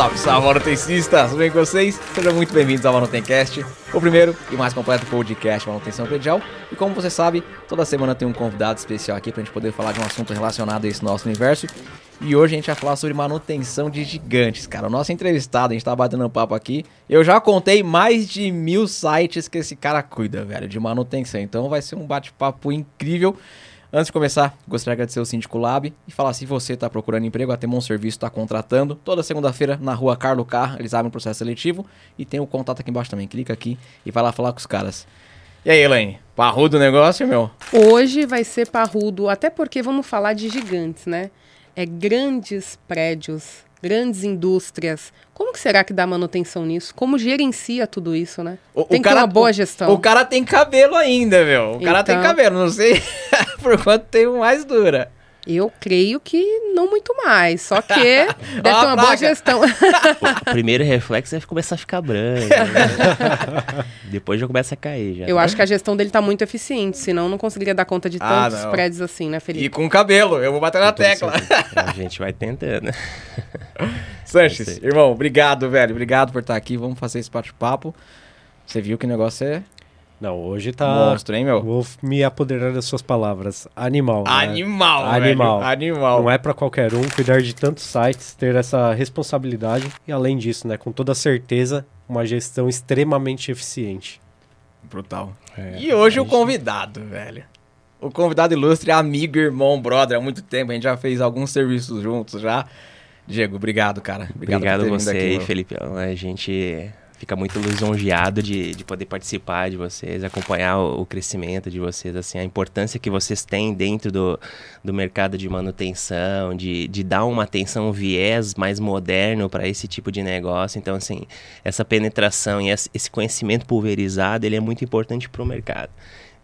Salve, salve, manutencistas! Tudo bem com vocês? Sejam muito bem-vindos ao Manutencast, o primeiro e mais completo podcast manutenção predial. E como você sabe, toda semana tem um convidado especial aqui pra gente poder falar de um assunto relacionado a esse nosso universo. E hoje a gente vai falar sobre manutenção de gigantes, cara. O nosso entrevistado, a gente tá batendo um papo aqui. Eu já contei mais de mil sites que esse cara cuida, velho, de manutenção. Então vai ser um bate-papo incrível. Antes de começar, gostaria de agradecer o Síndico Lab e falar se você está procurando emprego, a Temon Serviço está contratando. Toda segunda-feira na rua Carlo Car, eles abrem um processo seletivo e tem o contato aqui embaixo também. Clica aqui e vai lá falar com os caras. E aí, Elaine? Parrudo o negócio, meu? Hoje vai ser parrudo, até porque vamos falar de gigantes, né? É grandes prédios, grandes indústrias. Como que será que dá manutenção nisso? Como gerencia tudo isso, né? O, tem o que ter cara, uma boa o- gestão. O cara tem cabelo ainda, meu. O cara tem Então. cabelo, não sei por quanto tempo mais dura. Eu creio que não muito mais, só que deve ter uma boa placa. gestão. O primeiro reflexo é começar a ficar branco. né? Depois já começa a cair. Já. Eu acho que a gestão dele tá muito eficiente, senão não conseguiria dar conta de Ah, tantos não. prédios assim, né, E Felipe? com cabelo, eu vou bater na toda tecla. A gente vai tentando. Sanches, irmão, obrigado, velho. Obrigado por estar aqui. Vamos fazer esse bate-papo. Você viu que o negócio é Não, hoje tá. monstro, hein, meu? Vou me apoderar das suas palavras. Animal. né? Animal, Animal. velho. Animal. Não é pra qualquer um cuidar de tantos sites, ter essa responsabilidade e, além disso, né, com toda certeza, uma gestão extremamente eficiente. Brutal. É, E hoje o convidado, velho. O convidado ilustre, amigo, irmão, brother, há muito tempo. A gente já fez alguns serviços juntos já. Diego, obrigado, cara. Obrigado, por a ter você aí. Felipe. A gente fica muito lisonjeado de, de poder participar de vocês, acompanhar o, o crescimento de vocês, assim, a importância que vocês têm dentro do, do mercado de manutenção, de, de dar uma atenção, um viés mais moderno para esse tipo de negócio. Então, assim, essa penetração e esse conhecimento pulverizado, ele é muito importante para o mercado.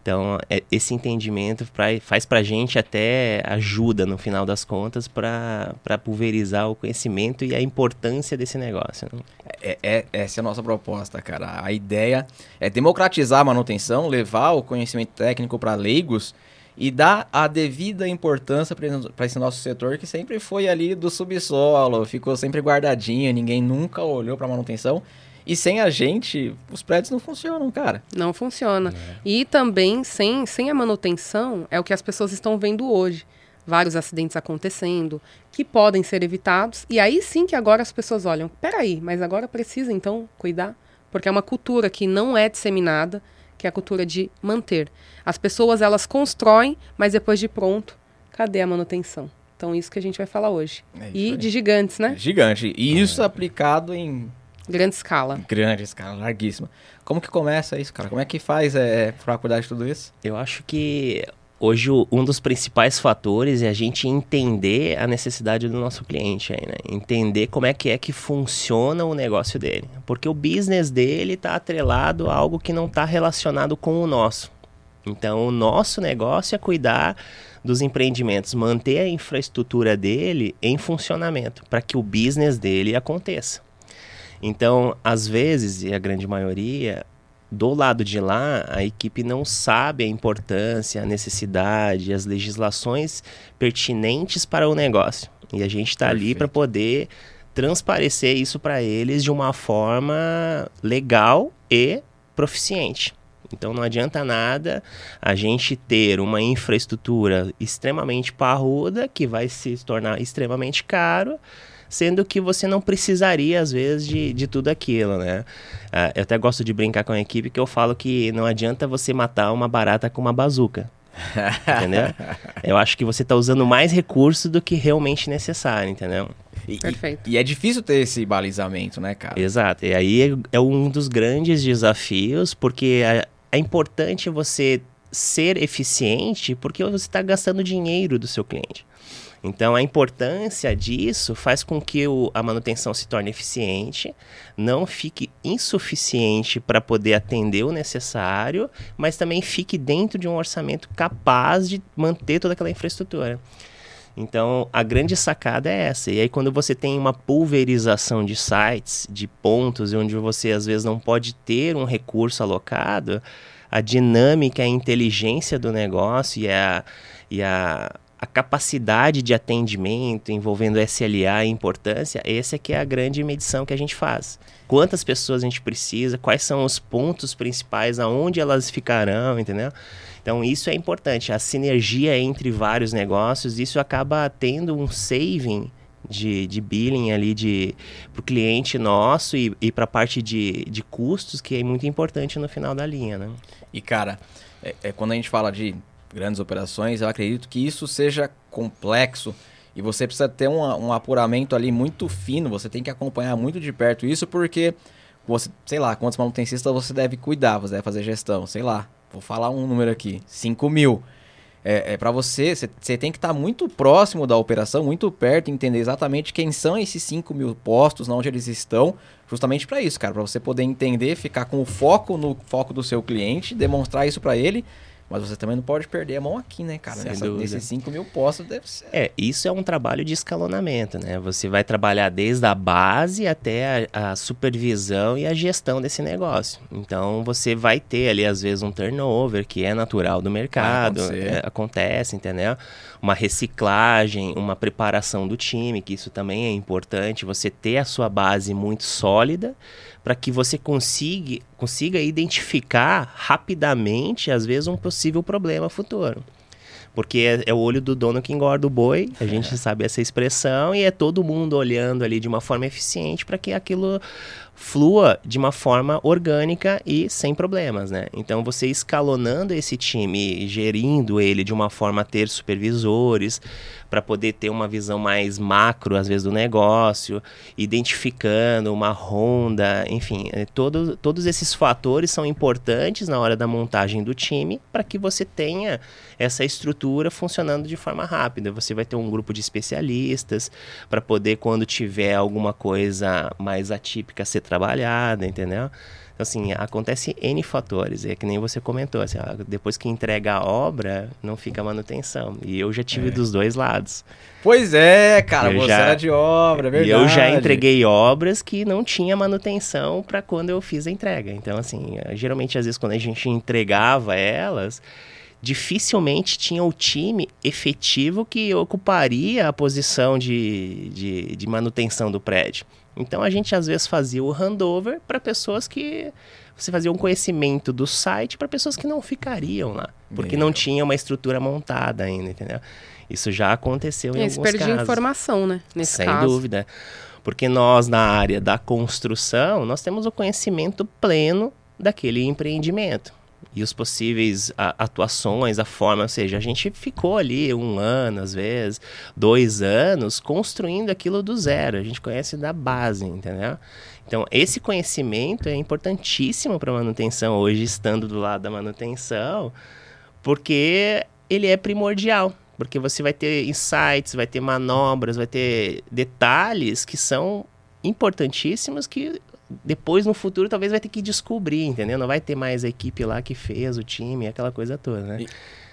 Então, é- esse entendimento pra, faz para a gente até ajuda, no final das contas, para pulverizar o conhecimento e a importância desse negócio. né? É, é- essa é a nossa proposta, cara. A ideia é democratizar a manutenção, levar o conhecimento técnico para leigos e dar a devida importância para esse nosso setor que sempre foi ali do subsolo, ficou sempre guardadinho, ninguém nunca olhou para manutenção. E sem a gente, os prédios não funcionam, cara. Não funciona. E também, sem, sem a manutenção, é o que as pessoas estão vendo hoje. Vários acidentes acontecendo, que podem ser evitados. E aí sim que agora as pessoas olham, peraí, mas agora precisa então cuidar? Porque é uma cultura que não é disseminada, que é a cultura de manter. As pessoas, elas constroem, mas depois de pronto, cadê a manutenção? Então, isso que a gente vai falar hoje. É E aí. de gigantes, né? Gigante. E isso aplicado em Grande escala. grande escala, larguíssima. Como que começa isso, cara? Como é que faz é, pra cuidar de tudo isso? Eu acho que hoje um dos principais fatores é a gente entender a necessidade do nosso cliente aí, né? Entender como é que é que funciona o negócio dele. Porque o business dele está atrelado a algo que não está relacionado com o nosso. Então, o nosso negócio é cuidar dos empreendimentos, manter a infraestrutura dele em funcionamento para que o business dele aconteça. Então, às vezes, e a grande maioria, do lado de lá, a equipe não sabe a importância, a necessidade, as legislações pertinentes para o negócio. E a gente está ali para poder transparecer isso para eles de uma forma legal e proficiente. Então não adianta nada a gente ter uma infraestrutura extremamente parruda que vai se tornar extremamente caro, sendo que você não precisaria às vezes de, de tudo aquilo, né? Ah, eu até gosto de brincar com a equipe que eu falo que não adianta você matar uma barata com uma bazuca. entendeu? Eu acho que você está usando mais recurso do que realmente necessário, entendeu? E, e- Perfeito. e é difícil ter esse balizamento, né, cara? Exato. E aí é, é um dos grandes desafios, porque é, é importante você ser eficiente, porque você está gastando dinheiro do seu cliente. Então, a importância disso faz com que o- a manutenção se torne eficiente, não fique insuficiente para poder atender o necessário, mas também fique dentro de um orçamento capaz de manter toda aquela infraestrutura. Então, a grande sacada é essa. E aí, quando você tem uma pulverização de sites, de pontos, onde você às vezes não pode ter um recurso alocado, a dinâmica, a inteligência do negócio e a, e a, a capacidade de atendimento envolvendo SLA e importância, essa é que é a grande medição que a gente faz. Quantas pessoas a gente precisa, quais são os pontos principais, aonde elas ficarão, entendeu? Então isso é importante, a sinergia entre vários negócios, isso acaba tendo um saving de, de billing ali de para o cliente nosso e, e para a parte de, de custos que é muito importante no final da linha, né? E cara, é, é, quando a gente fala de grandes operações, eu acredito que isso seja complexo e você precisa ter um, um apuramento ali muito fino, você tem que acompanhar muito de perto isso, porque você, sei lá, quantos manutencistas você deve cuidar, você deve fazer gestão, sei lá, vou falar um número aqui, 5 mil. É, é para você, você tem que estar tá muito próximo da operação, muito perto, entender exatamente quem são esses 5 mil postos, onde eles estão, justamente para isso, cara, para você poder entender, ficar com o foco no foco do seu cliente, demonstrar isso para ele mas você também não pode perder a mão aqui, né, cara? Nessa, nesses 5 mil postos deve ser. É, isso é um trabalho de escalonamento, né? Você vai trabalhar desde a base até a, a supervisão e a gestão desse negócio. Então você vai ter ali, às vezes, um turnover que é natural do mercado. É, acontece, entendeu? Uma reciclagem, uma preparação do time, que isso também é importante. Você ter a sua base muito sólida para que você consiga, consiga identificar rapidamente, às vezes, um possível problema futuro. Porque é, é, o olho do dono que engorda o boi, a gente é. sabe essa expressão, e é todo mundo olhando ali de uma forma eficiente para que aquilo flua de uma forma orgânica e sem problemas, né? Então você escalonando esse time, gerindo ele de uma forma a ter supervisores, para poder ter uma visão mais macro, às vezes, do negócio, identificando uma ronda, enfim, é, todo, todos esses fatores são importantes na hora da montagem do time para que você tenha essa estrutura funcionando de forma rápida. Você vai ter um grupo de especialistas para poder, quando tiver alguma coisa mais atípica, ser trabalhada, entendeu? Então, assim, acontece N fatores. É que nem você comentou, assim, ó, depois que entrega a obra, não fica manutenção. E eu já tive é. dos dois lados. Pois é, cara, eu você já, era de obra, é verdade. E eu já entreguei obras que não tinha manutenção para quando eu fiz a entrega. Então, assim, geralmente, às vezes, quando a gente entregava elas dificilmente tinha o time efetivo que ocuparia a posição de, de, de manutenção do prédio. Então a gente às vezes fazia o handover para pessoas que você fazia um conhecimento do site para pessoas que não ficariam lá, porque Meu. não tinha uma estrutura montada ainda, entendeu? Isso já aconteceu em e alguns casos. perdia informação, né? Nesse Sem caso. dúvida. Porque nós, na área da construção, nós temos o conhecimento pleno daquele empreendimento e os possíveis a, atuações, a forma, ou seja, a gente ficou ali um ano, às vezes, dois anos, construindo aquilo do zero. A gente conhece da base, entendeu? Então, esse conhecimento é importantíssimo para a manutenção, hoje estando do lado da manutenção, porque ele é primordial. Porque você vai ter insights, vai ter manobras, vai ter detalhes que são importantíssimos que depois no futuro talvez vai ter que descobrir, entendeu? Não vai ter mais a equipe lá que fez o time, aquela coisa toda, né?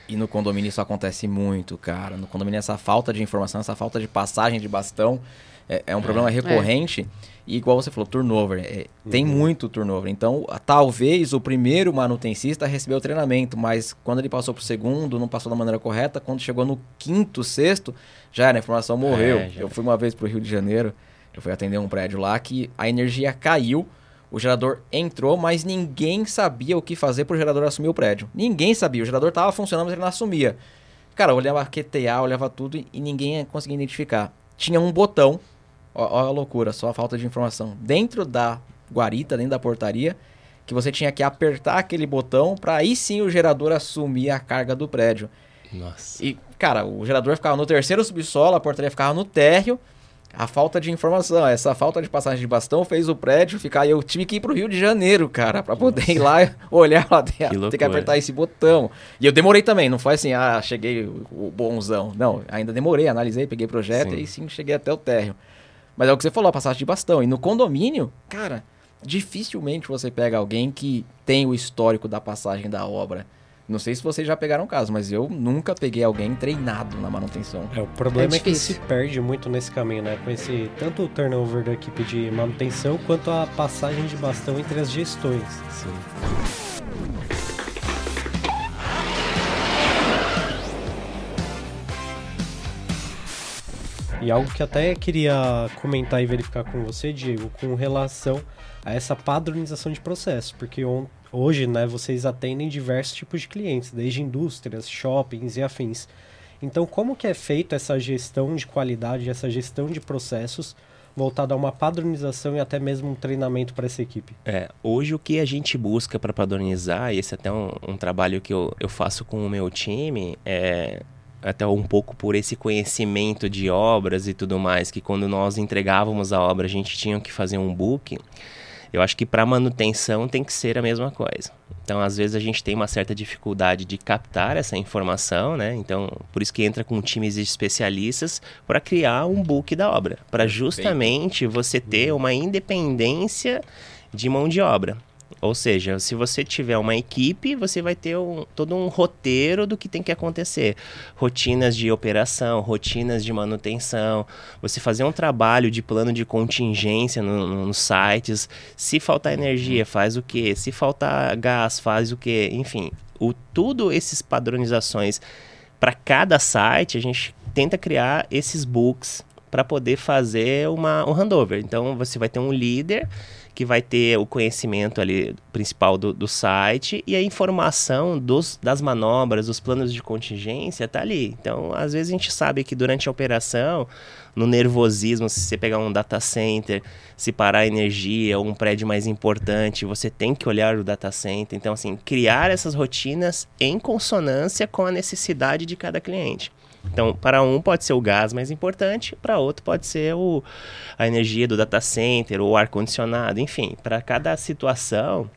E, e no condomínio isso acontece muito, cara. No condomínio essa falta de informação, essa falta de passagem de bastão é, é um problema é. recorrente. É. E igual você falou, turnover. É, uhum. Tem muito turnover. Então, talvez o primeiro manutencista recebeu o treinamento, mas quando ele passou pro segundo, não passou da maneira correta. Quando chegou no quinto, sexto, já era, a informação morreu. É, Eu fui uma vez pro Rio de Janeiro eu fui atender um prédio lá que a energia caiu, o gerador entrou, mas ninguém sabia o que fazer para o gerador assumir o prédio. Ninguém sabia, o gerador estava funcionando, mas ele não assumia. Cara, eu olhava QTA, olhava tudo e ninguém conseguia identificar. Tinha um botão, olha a loucura, só a falta de informação. Dentro da guarita, dentro da portaria, que você tinha que apertar aquele botão para aí sim o gerador assumir a carga do prédio. Nossa. E, cara, o gerador ficava no terceiro subsolo, a portaria ficava no térreo a falta de informação, essa falta de passagem de bastão fez o prédio ficar. Eu tive que ir pro Rio de Janeiro, cara, para poder ir lá olhar lá dentro. Ter que apertar esse botão. E eu demorei também, não foi assim, ah, cheguei o bonzão. Não, ainda demorei, analisei, peguei projeto sim. e sim cheguei até o térreo. Mas é o que você falou, a passagem de bastão. E no condomínio, cara, dificilmente você pega alguém que tem o histórico da passagem da obra. Não sei se vocês já pegaram caso, mas eu nunca peguei alguém treinado na manutenção. É, o problema é, é que se perde muito nesse caminho, né? Com esse tanto o turnover da equipe de manutenção quanto a passagem de bastão entre as gestões. Sim. E algo que até queria comentar e verificar com você, Diego, com relação a essa padronização de processo, porque hoje, né, vocês atendem diversos tipos de clientes, desde indústrias, shoppings e afins. Então, como que é feita essa gestão de qualidade, essa gestão de processos voltada a uma padronização e até mesmo um treinamento para essa equipe? É, hoje o que a gente busca para padronizar, e esse é até um, um trabalho que eu, eu faço com o meu time, é até um pouco por esse conhecimento de obras e tudo mais, que quando nós entregávamos a obra a gente tinha que fazer um book. Eu acho que para manutenção tem que ser a mesma coisa. Então, às vezes a gente tem uma certa dificuldade de captar essa informação, né? Então, por isso que entra com times de especialistas para criar um book da obra, para justamente você ter uma independência de mão de obra. Ou seja, se você tiver uma equipe, você vai ter um, todo um roteiro do que tem que acontecer. Rotinas de operação, rotinas de manutenção. Você fazer um trabalho de plano de contingência nos no sites. Se faltar energia, faz o quê? Se faltar gás, faz o quê? Enfim, o, tudo esses padronizações para cada site, a gente tenta criar esses books para poder fazer uma, um handover. Então, você vai ter um líder que vai ter o conhecimento ali principal do, do site e a informação dos, das manobras, dos planos de contingência tá ali. Então, às vezes a gente sabe que durante a operação, no nervosismo, se você pegar um data center, se parar a energia ou um prédio mais importante, você tem que olhar o data center. Então, assim, criar essas rotinas em consonância com a necessidade de cada cliente. Então, para um pode ser o gás mais importante, para outro pode ser o, a energia do data center ou ar condicionado, enfim, para cada situação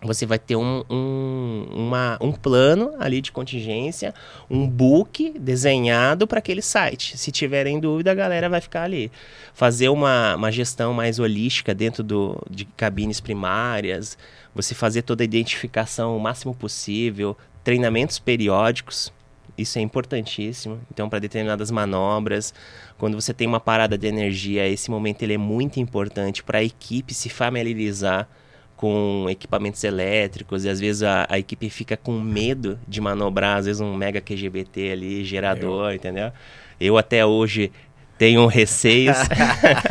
você vai ter um, um, uma, um plano ali de contingência, um book desenhado para aquele site. Se tiverem dúvida, a galera vai ficar ali. Fazer uma, uma gestão mais holística dentro do, de cabines primárias, você fazer toda a identificação o máximo possível, treinamentos periódicos, isso é importantíssimo. Então, para determinadas manobras, quando você tem uma parada de energia, esse momento ele é muito importante para a equipe se familiarizar com equipamentos elétricos e às vezes a, a, equipe fica com medo de manobrar, às vezes um mega QGBT ali, gerador, Eu. entendeu? Eu até hoje tenho receios.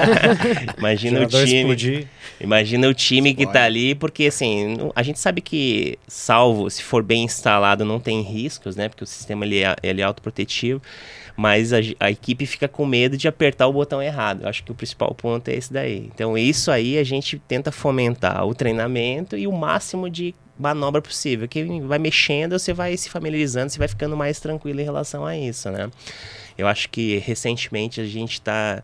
imagina o time. Explodir. Imagina o time Explode. que tá ali, porque assim, a gente sabe que, salvo se for bem instalado, não tem riscos, né? Porque o sistema ele é, ele é autoprotetivo. Mas a, a equipe fica com medo de apertar o botão errado. Eu acho que o principal ponto é esse daí. Então, isso aí a gente tenta fomentar o treinamento e o máximo de manobra possível. Que vai mexendo, você vai se familiarizando, você vai ficando mais tranquilo em relação a isso, né? Eu acho que recentemente a gente está.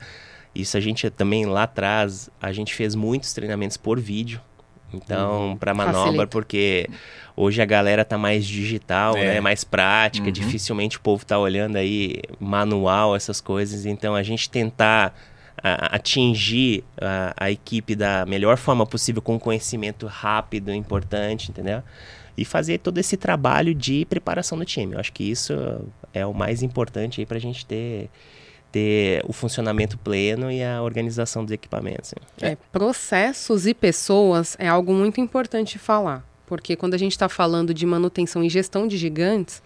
Isso a gente também lá atrás, a gente fez muitos treinamentos por vídeo. Então, uhum. para manobra, Facilita. porque hoje a galera tá mais digital, é. né? Mais prática, uhum. dificilmente o povo tá olhando aí manual, essas coisas. Então, a gente tentar a, atingir a, a, equipe da melhor forma possível com conhecimento rápido, importante, entendeu? E fazer todo esse trabalho de preparação do time. Eu acho que isso é o mais importante aí para a gente ter ter o funcionamento pleno e a organização dos equipamentos. É, processos e pessoas é algo muito importante falar, porque quando a gente está falando de manutenção e gestão de gigantes,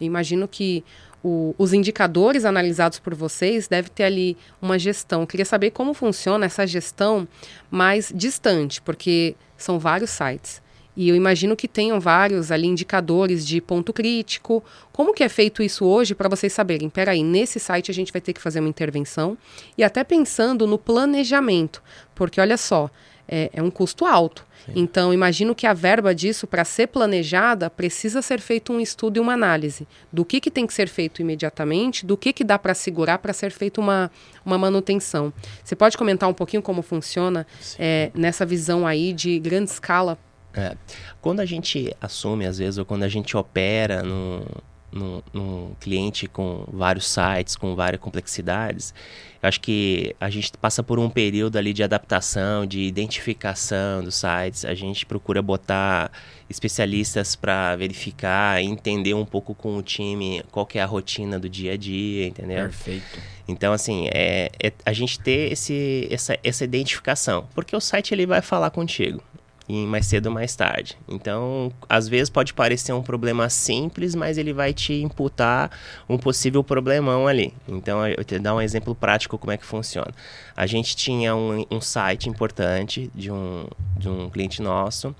imagino que o, os indicadores analisados por vocês devem ter ali uma gestão. Eu queria saber como funciona essa gestão mais distante, porque são vários sites. E eu imagino que tenham vários ali indicadores de ponto crítico. Como que é feito isso hoje para vocês saberem? Peraí, nesse site a gente vai ter que fazer uma intervenção. E até pensando no planejamento, porque olha só, é, é um custo alto. Sim. Então, imagino que a verba disso, para ser planejada, precisa ser feito um estudo e uma análise do que, que tem que ser feito imediatamente, do que, que dá para segurar para ser feita uma, uma manutenção. Você pode comentar um pouquinho como funciona é, nessa visão aí de grande escala é. Quando a gente assume, às vezes, ou quando a gente opera num, num, num, cliente com vários sites, com várias complexidades, eu acho que a gente passa por um período ali de adaptação, de identificação dos sites. A gente procura botar especialistas para verificar, entender um pouco com o time qual que é a rotina do dia a dia, entendeu? Perfeito. Então, assim, é, é a gente ter esse, essa, essa identificação. Porque o site ele vai falar contigo em mais cedo ou mais tarde. Então, às vezes pode parecer um problema simples, mas ele vai te imputar um possível problemão ali. Então, eu te dar um exemplo prático como é que funciona. A gente tinha um, um site importante de um, de um cliente nosso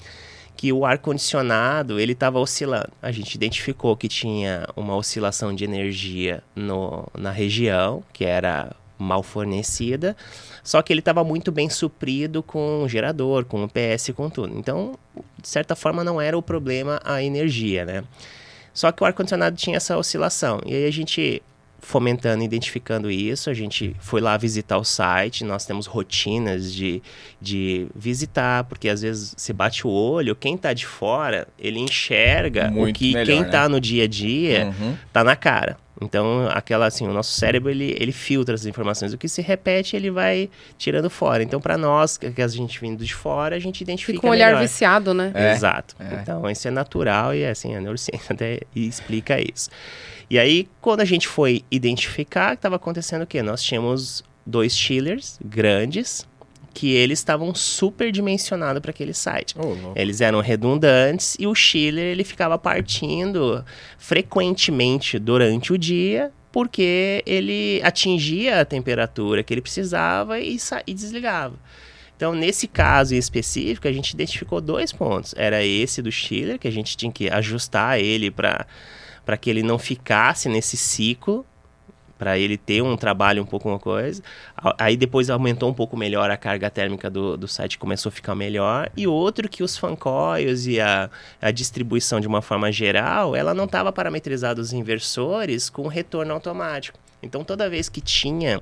que o ar condicionado ele estava oscilando. A gente identificou que tinha uma oscilação de energia no, na região, que era mal fornecida, só que ele estava muito bem suprido com o gerador, com o PS, com tudo. Então, de certa forma, não era o problema a energia, né? Só que o ar-condicionado tinha essa oscilação. E aí a gente fomentando, identificando isso, a gente foi lá visitar o site, nós temos rotinas de, de visitar, porque às vezes você bate o olho, quem está de fora, ele enxerga Muito o que melhor, quem está né? no dia a dia uhum. tá na cara. Então, aquela assim, o nosso cérebro ele, ele filtra as informações. O que se repete, ele vai tirando fora. Então, para nós, que a gente vindo de fora, a gente identifica Fica um olhar melhor. viciado, né? É. Exato. É. Então, isso é natural e assim, a neurociência até explica isso. E aí, quando a gente foi identificar, estava acontecendo o quê? Nós tínhamos dois chillers grandes, que eles estavam superdimensionados para aquele site. Oh, eles eram redundantes e o chiller ele ficava partindo frequentemente durante o dia porque ele atingia a temperatura que ele precisava e, e desligava. Então, nesse caso em específico, a gente identificou dois pontos. Era esse do chiller, que a gente tinha que ajustar ele para que ele não ficasse nesse ciclo para ele ter um trabalho um pouco uma coisa. Aí depois aumentou um pouco melhor a carga térmica do, do site, começou a ficar melhor. E outro que os fancoils e a, a distribuição de uma forma geral, ela não estava parametrizada os inversores com retorno automático. Então toda vez que tinha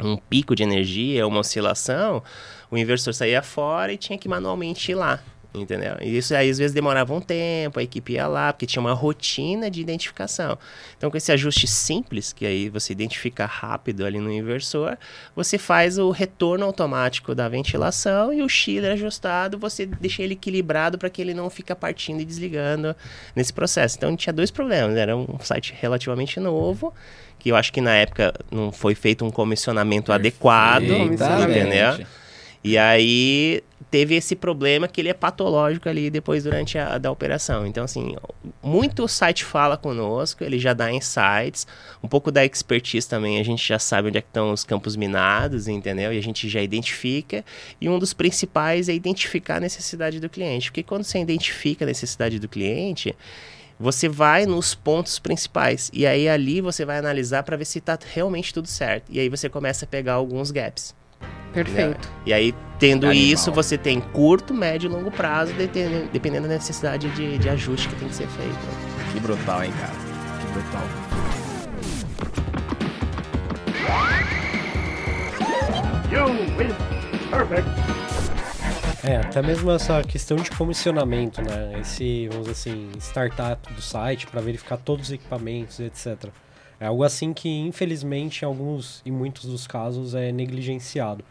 um pico de energia, uma oscilação, o inversor saía fora e tinha que manualmente ir lá entendeu? E isso aí às vezes demorava um tempo, a equipe ia lá, porque tinha uma rotina de identificação. Então, com esse ajuste simples, que aí você identifica rápido ali no inversor, você faz o retorno automático da ventilação e o chiller ajustado, você deixa ele equilibrado para que ele não fique partindo e desligando nesse processo. Então, tinha dois problemas. Era um site relativamente novo, que eu acho que na época não foi feito um comissionamento adequado, entendeu? E aí teve esse problema que ele é patológico ali depois durante a da operação. Então, assim, muito site fala conosco, ele já dá insights, um pouco da expertise também, a gente já sabe onde é estão os campos minados, entendeu? E a gente já identifica. E um dos principais é identificar a necessidade do cliente. Porque quando você identifica a necessidade do cliente, você vai nos pontos principais. E aí ali você vai analisar para ver se está realmente tudo certo. E aí você começa a pegar alguns gaps. Perfeito. Né? E aí, tendo Animal. isso, você tem curto, médio e longo prazo, dependendo da necessidade de, de ajuste que tem que ser feito. Que brutal, hein, cara? Que brutal. You win. Perfect. É, até mesmo essa questão de comissionamento, né? Esse, vamos dizer assim, startup do site para verificar todos os equipamentos, etc. É algo assim que, infelizmente, em alguns e muitos dos casos é negligenciado.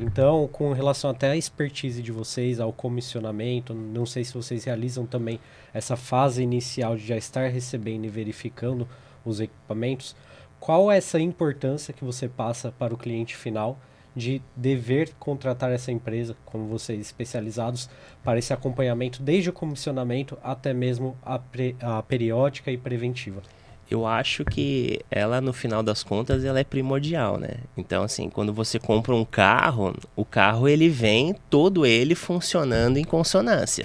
Então, com relação até à expertise de vocês, ao comissionamento, não sei se vocês realizam também essa fase inicial de já estar recebendo e verificando os equipamentos, qual é essa importância que você passa para o cliente final de dever contratar essa empresa, como vocês especializados, para esse acompanhamento desde o comissionamento até mesmo a, pre, a periódica e preventiva? Eu acho que ela, no final das contas, ela é primordial, né? Então, assim, quando você compra um carro, o carro ele vem todo ele funcionando em consonância.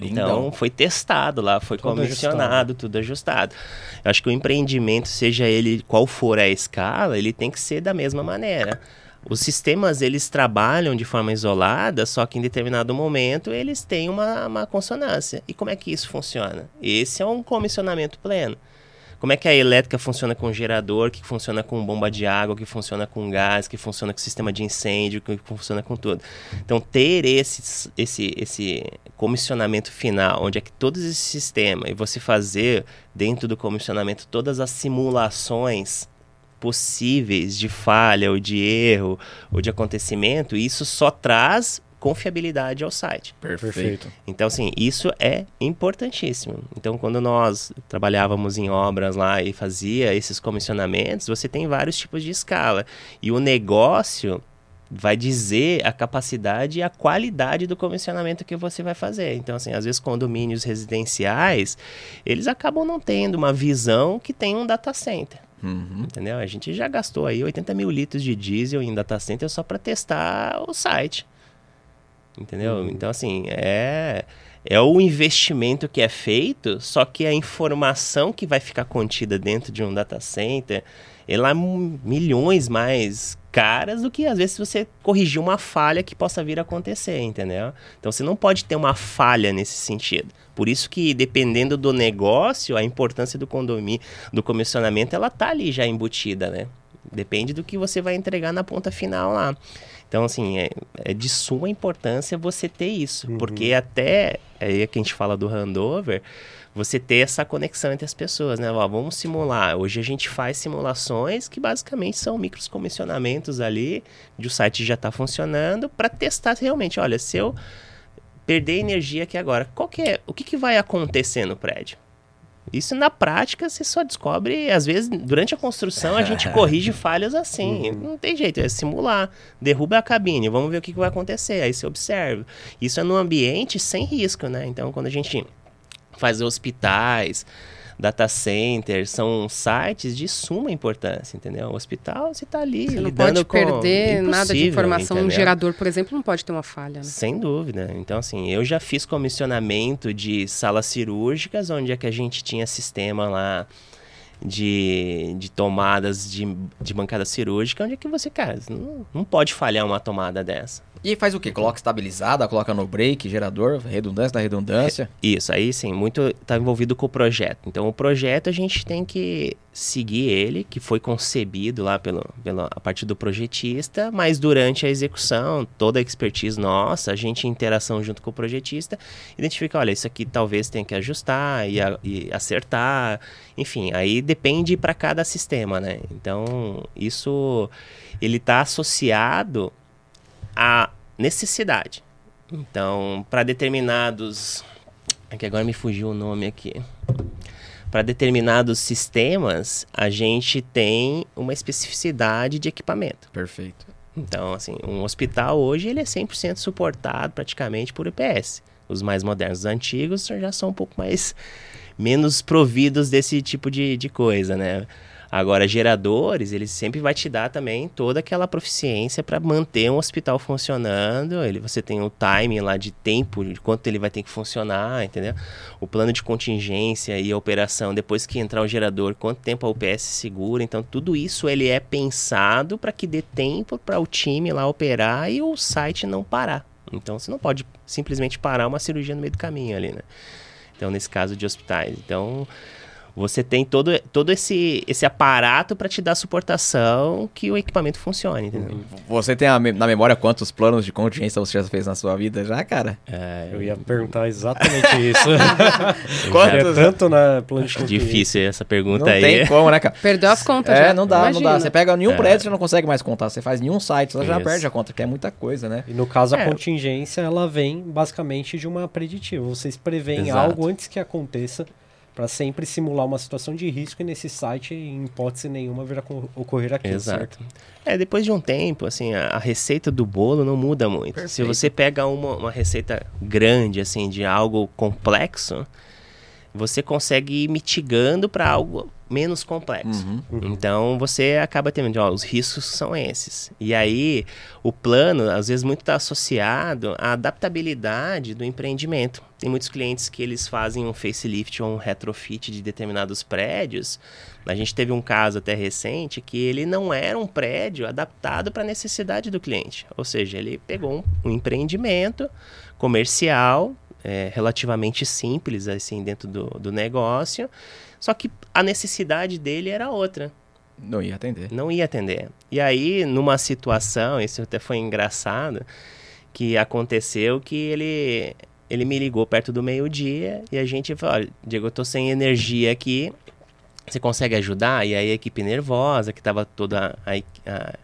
Então, foi testado lá, foi tudo comissionado, ajustado. tudo ajustado. Eu acho que o empreendimento, seja ele qual for a escala, ele tem que ser da mesma maneira. Os sistemas, eles trabalham de forma isolada, só que em determinado momento eles têm uma, uma consonância. E como é que isso funciona? Esse é um comissionamento pleno. Como é que a elétrica funciona com gerador, que funciona com bomba de água, que funciona com gás, que funciona com sistema de incêndio, que funciona com tudo. Então, ter esse, esse, esse comissionamento final, onde é que todos esses sistemas, e você fazer dentro do comissionamento todas as simulações possíveis de falha ou de erro ou de acontecimento, isso só traz confiabilidade ao site. Perfeito. Então, assim, isso é importantíssimo. Então, quando nós trabalhávamos em obras lá e fazia esses comissionamentos, você tem vários tipos de escala. E o negócio vai dizer a capacidade e a qualidade do comissionamento que você vai fazer. Então, assim, às vezes condomínios residenciais, eles acabam não tendo uma visão que tem um data center. Uhum. Entendeu? A gente já gastou aí 80 mil litros de diesel em data center só para testar o site. Entendeu? Uhum. Então, assim, é, é o investimento que é feito, só que a informação que vai ficar contida dentro de um data center, ela é milhões mais caras do que às vezes você corrigir uma falha que possa vir a acontecer, entendeu? Então você não pode ter uma falha nesse sentido. Por isso que dependendo do negócio, a importância do condomínio, do comissionamento, ela tá ali já embutida, né? Depende do que você vai entregar na ponta final lá. Então, assim, é, é de suma importância você ter isso. Uhum. Porque até, aí é que a gente fala do handover, você ter essa conexão entre as pessoas, né? Ó, vamos simular. Hoje a gente faz simulações que basicamente são micros comissionamentos ali, de o site já está funcionando, para testar realmente, olha, se eu perder energia aqui agora, qual que é, o que, que vai acontecer no prédio? Isso na prática você só descobre, às vezes, durante a construção a gente corrige falhas assim. Uhum. Não tem jeito, é simular. Derruba a cabine, vamos ver o que, que vai acontecer. Aí você observa. Isso é num ambiente sem risco, né? Então, quando a gente faz hospitais, data centers, são sites de suma importância, entendeu? O hospital, você está ali Você não pode perder nada de informação. Entendeu? Um gerador, por exemplo, não pode ter uma falha. Né? Sem dúvida. Então, assim, eu já fiz comissionamento de salas cirúrgicas, onde é que a gente tinha sistema lá de, de tomadas de, de bancada cirúrgica, onde é que você, cara, não, não pode falhar uma tomada dessa. E faz o que? Coloca estabilizada, coloca no break, gerador, redundância da redundância? Isso, aí sim, muito está envolvido com o projeto. Então, o projeto a gente tem que seguir ele, que foi concebido lá pelo, pelo, a partir do projetista, mas durante a execução, toda a expertise nossa, a gente em interação junto com o projetista, identifica, olha, isso aqui talvez tenha que ajustar e, a, e acertar, enfim, aí depende para cada sistema, né? Então, isso ele está associado a necessidade. Então, para determinados. Aqui agora me fugiu o nome aqui. Para determinados sistemas, a gente tem uma especificidade de equipamento. Perfeito. Então, assim, um hospital hoje ele é 100% suportado praticamente por IPS. Os mais modernos, os antigos já são um pouco mais menos providos desse tipo de, de coisa, né? Agora, geradores, ele sempre vai te dar também toda aquela proficiência para manter um hospital funcionando. Ele, você tem o timing lá de tempo, de quanto ele vai ter que funcionar, entendeu? O plano de contingência e a operação, depois que entrar o gerador, quanto tempo a UPS segura. Então, tudo isso ele é pensado para que dê tempo para o time lá operar e o site não parar. Então, você não pode simplesmente parar uma cirurgia no meio do caminho ali, né? Então, nesse caso de hospitais. Então, você tem todo, todo esse, esse aparato para te dar suportação que o equipamento funcione, entendeu? Você tem na memória quantos planos de contingência você já fez na sua vida já, cara? É, eu ia perguntar exatamente isso. quantos? É tanto na plano de contingência. Difícil essa pergunta não aí. Não tem como, né, cara? Perdeu as contas É, já. não dá, Imagina. não dá. Você pega nenhum é. prédio, você não consegue mais contar. Você faz nenhum site, você já Isso. perde a conta, que é muita coisa, né? E no caso, a É. contingência, ela vem basicamente de uma preditiva. Vocês preveem Exato. algo antes que aconteça para sempre simular uma situação de risco e nesse site, em hipótese nenhuma, virá co- ocorrer aquilo, Exato. certo? É, depois de um tempo, assim, a, a receita do bolo não muda muito. Se Perfeito. você pega uma, uma receita grande, assim, de algo complexo, você consegue ir mitigando para algo menos complexo. Uhum. Então você acaba tendo, ó, os riscos são esses. E aí o plano, às vezes, muito está associado à adaptabilidade do empreendimento. Tem muitos clientes que eles fazem um facelift ou um retrofit de determinados prédios. A gente teve um caso até recente que ele não era um prédio adaptado para a necessidade do cliente. Ou seja, ele pegou um, um empreendimento comercial, é, relativamente simples assim dentro do, do negócio, só que a necessidade dele era outra Não ia atender. não ia atender. E aí, numa situação, isso até foi engraçado, que aconteceu que ele, ele me ligou perto do meio-dia e a gente falou, olha, Diego, eu tô sem energia aqui, você consegue ajudar? E aí a equipe nervosa, que tava toda a, a,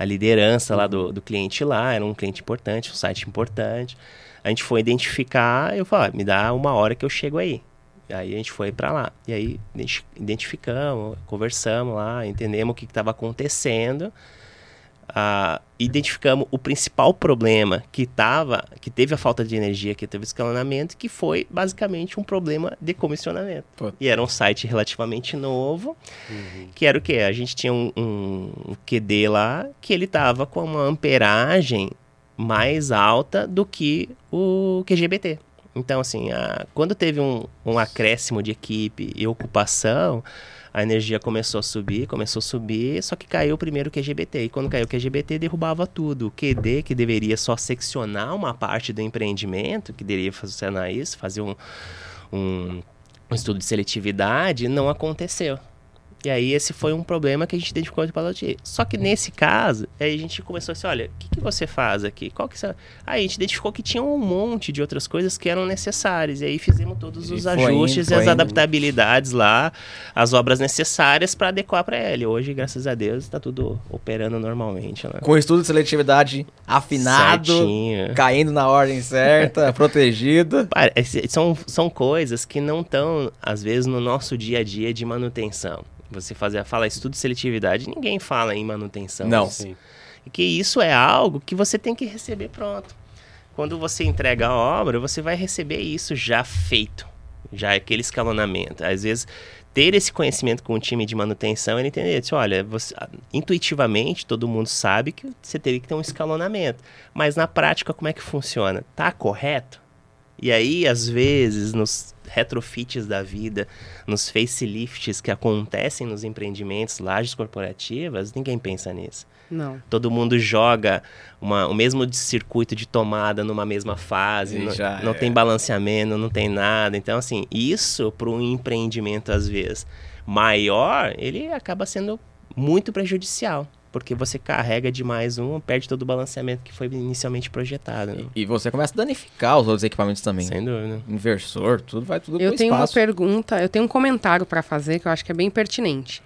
a liderança lá do, do cliente lá, era um cliente importante, um site importante. A gente foi identificar, eu falei, "Ah, me dá uma hora que eu chego aí. Aí a gente foi para lá. E aí identi- identificamos, conversamos lá, entendemos o que estava acontecendo. Uh, identificamos o principal problema que tava, que teve a falta de energia, que teve escalonamento, que foi basicamente um problema de comissionamento. Pô. E era um site relativamente novo, uhum. que era o quê? A gente tinha um, um, um QD lá que ele tava com uma amperagem mais alta do que o QGBT. Então, assim, a, quando teve um, um acréscimo de equipe e ocupação, a energia começou a subir, começou a subir, só que caiu primeiro o QGBT. E quando caiu o QGBT, derrubava tudo. O QD, que deveria só seccionar uma parte do empreendimento, que deveria funcionar isso, fazer um, um, um estudo de seletividade, não aconteceu. E aí esse foi um problema que a gente identificou de pilotia. Só que nesse caso, aí a gente começou assim, olha, o que, que você faz aqui? Qual que Aí a gente identificou que tinha um monte de outras coisas que eram necessárias. E aí fizemos todos os ajustes indo, e as indo. adaptabilidades lá, as obras necessárias para adequar para ele. Hoje, graças a Deus, está tudo operando normalmente. Né? Com estudo de seletividade afinado, Certinho. caindo na ordem certa, protegido. São, são coisas que não estão, às vezes, no nosso dia a dia de manutenção. Você fazer, fala estudo de seletividade, ninguém fala em manutenção. Não. Sim. E que isso é algo que você tem que receber pronto. Quando você entrega a obra, você vai receber isso já feito, já aquele escalonamento. Às vezes, ter esse conhecimento com o time de manutenção é entender, assim, olha, você, intuitivamente todo mundo sabe que você teria que ter um escalonamento, mas na prática como é que funciona? Tá correto? E aí, às vezes, nos retrofits da vida, nos facelifts que acontecem nos empreendimentos, lajes corporativas, ninguém pensa nisso. Não. Todo mundo joga uma, o mesmo circuito de tomada numa mesma fase, não, não é. tem balanceamento, não tem nada. Então, assim, isso para um empreendimento, às vezes, maior, ele acaba sendo muito prejudicial porque você carrega demais um, perde todo o balanceamento que foi inicialmente projetado. Né? E, você começa a danificar os outros equipamentos também. Sem dúvida. Inversor, tudo vai tudo Eu tenho espaço. uma pergunta, eu tenho um comentário para fazer que eu acho que é bem pertinente.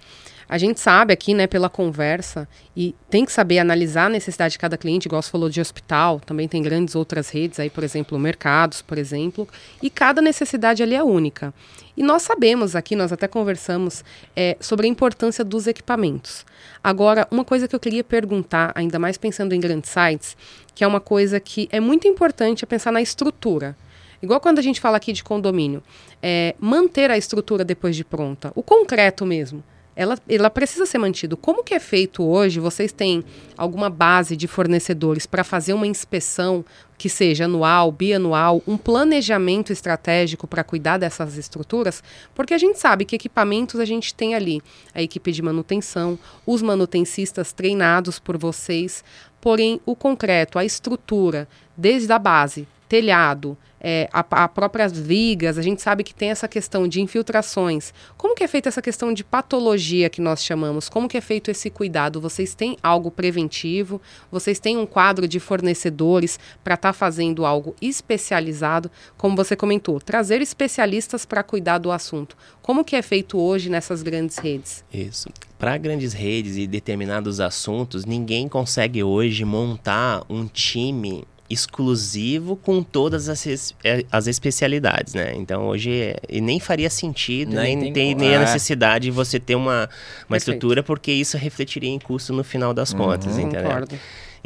A gente sabe aqui, né, pela conversa, e tem que saber analisar a necessidade de cada cliente, igual você falou de hospital, também tem grandes outras redes aí, por exemplo, mercados, por exemplo, e cada necessidade ali é única. E nós sabemos aqui, nós até conversamos é, sobre a importância dos equipamentos. Agora, uma coisa que eu queria perguntar, ainda mais pensando em grandes sites, que é uma coisa que é muito importante é pensar na estrutura. Igual quando a gente fala aqui de condomínio, é, manter a estrutura depois de pronta, o concreto mesmo ela, ela precisa ser mantida. Como que é feito hoje? Vocês têm alguma base de fornecedores para fazer uma inspeção que seja anual, bianual, um planejamento estratégico para cuidar dessas estruturas? Porque a gente sabe que equipamentos a gente tem ali, a equipe de manutenção, os manutencistas treinados por vocês, porém o concreto, a estrutura, desde a base, telhado, é, a, a próprias vigas, a gente sabe que tem essa questão de infiltrações. Como que é feita essa questão de patologia que nós chamamos? Como que é feito esse cuidado? Vocês têm algo preventivo? Vocês têm um quadro de fornecedores para estar tá fazendo algo especializado? Como você comentou, trazer especialistas para cuidar do assunto. Como que é feito hoje nessas grandes redes? Isso. Para grandes redes e determinados assuntos, ninguém consegue hoje montar um time exclusivo com todas as, é, as especialidades, né? Então hoje e nem faria sentido, nem, nem tem, nem a necessidade de você ter uma, uma estrutura, porque isso refletiria em custo no final das uhum, contas, entendeu? Concordo.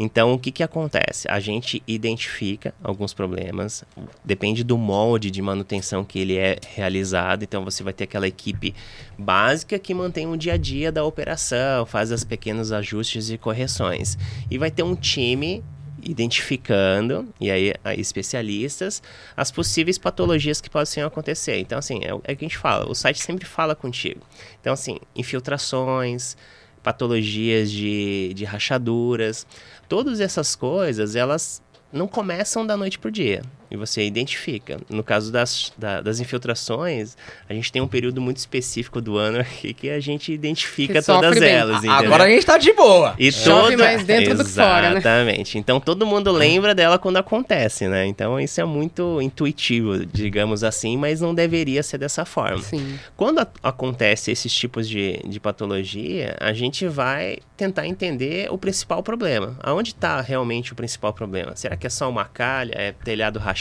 Então, o que, que acontece? A gente identifica alguns problemas, depende do molde de manutenção que ele é realizado. Então, você vai ter aquela equipe básica que mantém o dia a dia da operação, faz os pequenos ajustes e correções. E vai ter um time identificando, e aí especialistas, as possíveis patologias que possam acontecer. Então, assim, é, é o que a gente fala, o site sempre fala contigo. Então, assim, infiltrações, patologias de, de rachaduras, todas essas coisas, elas não começam da noite para o dia e você identifica. No caso das, da, das infiltrações, a gente tem um período muito específico do ano aqui que a gente identifica que todas elas. Agora a gente tá de boa. E Chove todo... mais dentro Exatamente. do que fora, né? Exatamente. Então todo mundo lembra dela quando acontece, né? Então isso é muito intuitivo, digamos assim, mas não deveria ser dessa forma. Sim. Quando a, acontece esses tipos de, de patologia, a gente vai tentar entender o principal problema. Aonde está realmente o principal problema? Será que é só uma calha? É telhado rachado?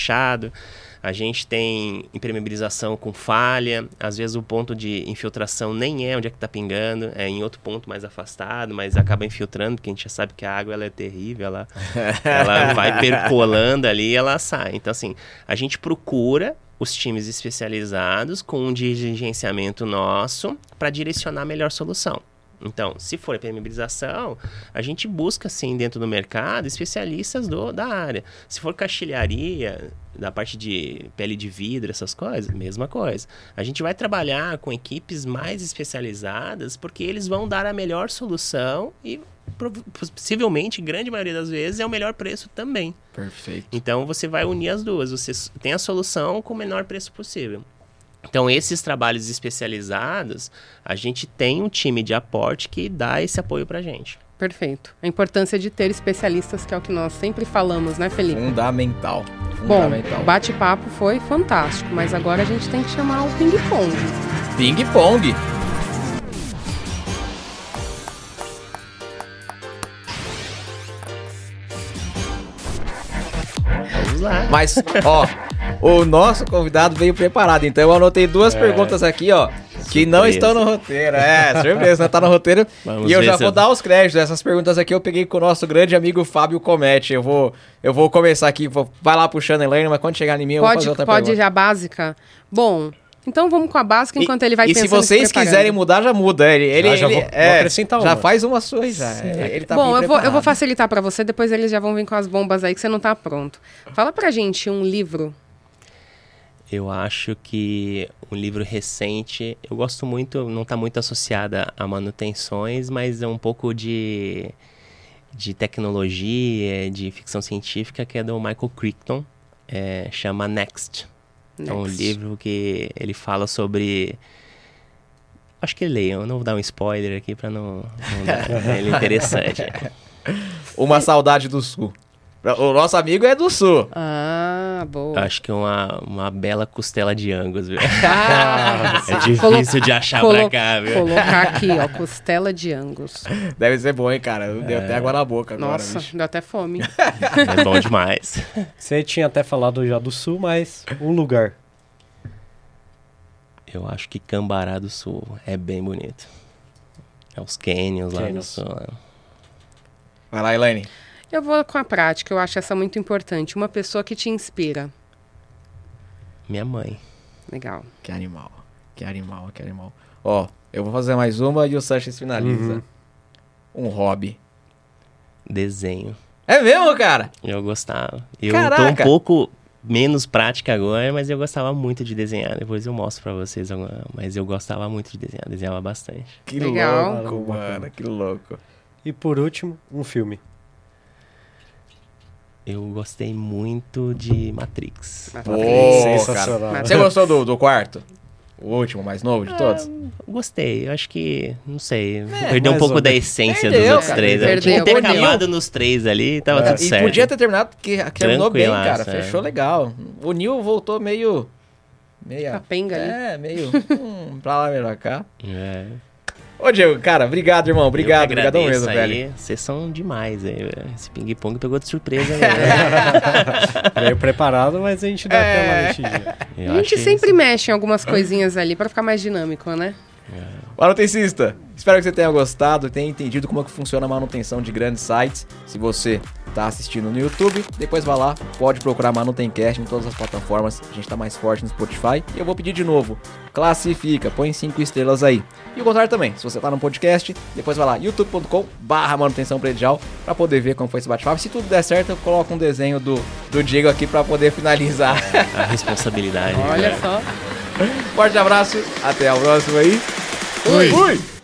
A gente tem impermeabilização com falha, às vezes o ponto de infiltração nem é onde é que está pingando, é em outro ponto mais afastado, mas acaba infiltrando, porque a gente já sabe que a água ela é terrível, ela, ela vai percolando ali e ela sai. Então, assim, a gente procura os times especializados com um dirigenciamento nosso para direcionar a melhor solução. Então, se for impermeabilização, a gente busca, sim, dentro do mercado, especialistas do, da área. Se for caixilharia, da parte de pele de vidro, essas coisas, mesma coisa. A gente vai trabalhar com equipes mais especializadas, porque eles vão dar a melhor solução e possivelmente, grande maioria das vezes, é o melhor preço também. Perfeito. Então, você vai unir as duas. Você tem a solução com o menor preço possível. Então, esses trabalhos especializados, a gente tem um time de aporte que dá esse apoio para a gente. Perfeito. A importância de ter especialistas, que é o que nós sempre falamos, né, Felipe? Fundamental. Fundamental. Bom, bate-papo foi fantástico, mas agora a gente tem que chamar o ping-pong. Ping-pong? Vamos lá. Mas, ó, o nosso convidado veio preparado, então eu anotei duas é. perguntas aqui, ó. Que não estão no roteiro. É, surpresa, não tá no roteiro. Vamos e eu já vou eu... dar os créditos. Essas perguntas aqui eu peguei com o nosso grande amigo Fábio Comete. Eu vou, eu vou começar aqui, vou, vai lá puxando a Elaine, mas quando chegar em mim eu pode, vou fazer outra pode pergunta. Pode já básica? Bom, então vamos com a básica enquanto e, ele vai e pensando. E se vocês quiserem mudar, já muda. Ele, ele, já, ele vou, é, vou acrescentar uma. Já faz uma sua já. Ele tá Bom, eu vou, eu vou facilitar para você, depois eles já vão vir com as bombas aí que você não tá pronto. Fala pra gente um livro eu acho que um livro recente, eu gosto muito, não está muito associada a manutenções, mas é um pouco de, de tecnologia, de ficção científica, que é do Michael Crichton, é, chama Next. Next. É um livro que ele fala sobre acho que leiam, não vou dar um spoiler aqui para não, não dar, ele é interessante. Uma saudade do sul. O nosso amigo é do sul. Ah, boa. Acho que é uma, uma bela costela de Angus, viu? Ah, é difícil de achar pra cá, viu? Colocar aqui, ó, costela de Angus. Deve ser bom, hein, cara? Deu é. até água na boca agora. Nossa, bicho. deu até fome. É bom demais. Você tinha até falado já do sul, mas um lugar. Eu acho que Cambará do Sul é bem bonito. É os canyons lá no sul. Né? Vai lá, Elaine. Eu vou com a prática, eu acho essa muito importante. Uma pessoa que te inspira. Minha mãe. Legal. Que animal. Que animal, que animal. Ó, eu vou fazer mais uma e o Sanches finaliza. Uhum. Um hobby. Desenho. É mesmo, cara? Eu gostava. Eu Caraca. tô um pouco menos prática agora, mas eu gostava muito de desenhar. Depois eu mostro pra vocês agora. Mas eu gostava muito de desenhar, desenhava bastante. Que Legal. louco, mano, que louco. E por último, um filme eu gostei muito de Matrix. Matrix. Sensacional. Cara. Você gostou do, do quarto? O último, mais novo de todos? Ah, gostei. Eu acho que, não sei, é, perdeu um pouco da essência perdeu, dos outros cara, três. Perdeu, Tinha que ter acabado nos três ali, tava é, tudo certo. E podia ter terminado, porque terminou bem, cara. É. Fechou legal. O Neil voltou meio... Meio... Capenga ali. É, meio... hum, pra lá, melhor cá. É. Ô, Diego, cara, obrigado, irmão. Obrigado, obrigadão mesmo, aí. velho. Vocês são demais, aí. Esse ping-pong pegou de surpresa, né? Veio preparado, mas a gente dá é. aquela mexidinha. A gente sempre isso. mexe em algumas coisinhas ali para ficar mais dinâmico, né? É. Manutencista, espero que você tenha gostado e tenha entendido como é que funciona a manutenção de grandes sites. Se você está assistindo no YouTube, depois vá lá, pode procurar Manutencast em todas as plataformas. A gente está mais forte no Spotify. E eu vou pedir de novo, classifica, põe 5 estrelas aí. E o contrário também, se você está no podcast, depois vai lá, youtube.com barra manutenção predial, para poder ver como foi esse bate-papo. Se tudo der certo, eu coloco um desenho do, do Diego aqui para poder finalizar. A responsabilidade. Olha só. Forte abraço, até a próxima aí. Fui! Fui.